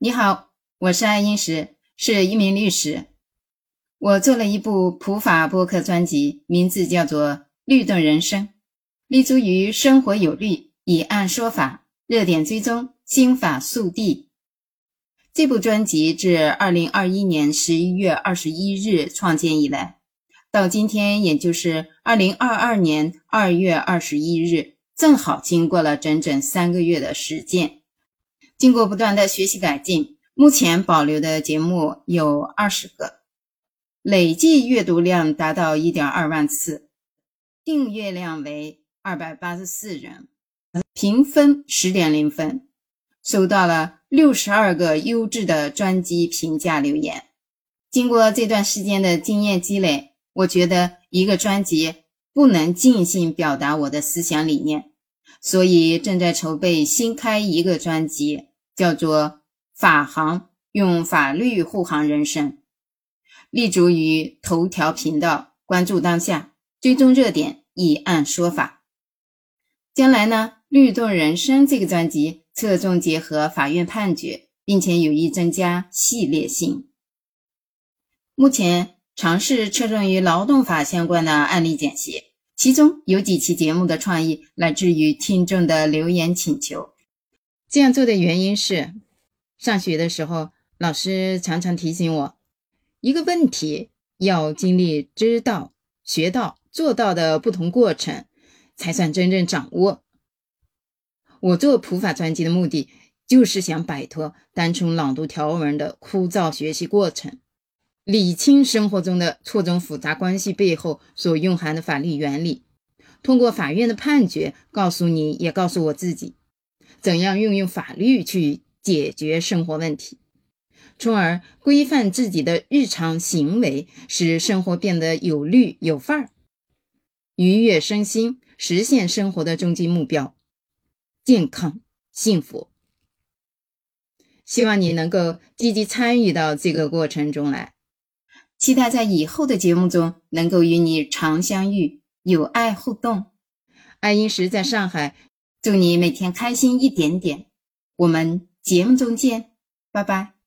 你好，我是爱因石，是一名律师。我做了一部普法播客专辑，名字叫做《律动人生》，立足于生活有律，以案说法，热点追踪，心法速递。这部专辑自二零二一年十一月二十一日创建以来，到今天也就是二零二二年二月二十一日，正好经过了整整三个月的实践。经过不断的学习改进，目前保留的节目有二十个，累计阅读量达到一点二万次，订阅量为二百八十四人，评分十点零分，收到了六十二个优质的专辑评价留言。经过这段时间的经验积累，我觉得一个专辑不能尽兴表达我的思想理念，所以正在筹备新开一个专辑。叫做法行，用法律护航人生，立足于头条频道，关注当下，追踪热点，以案说法。将来呢，律动人生这个专辑侧重结合法院判决，并且有意增加系列性。目前尝试侧重于劳动法相关的案例简析，其中有几期节目的创意来自于听众的留言请求。这样做的原因是，上学的时候，老师常常提醒我，一个问题要经历知道、学到、做到的不同过程，才算真正掌握。我做普法专辑的目的，就是想摆脱单纯朗读条文的枯燥学习过程，理清生活中的错综复杂关系背后所蕴含的法律原理，通过法院的判决，告诉你也告诉我自己。怎样运用法律去解决生活问题，从而规范自己的日常行为，使生活变得有律有范儿，愉悦身心，实现生活的终极目标——健康幸福。希望你能够积极参与到这个过程中来，期待在以后的节目中能够与你常相遇，有爱互动。爱因石在上海。祝你每天开心一点点，我们节目中见，拜拜。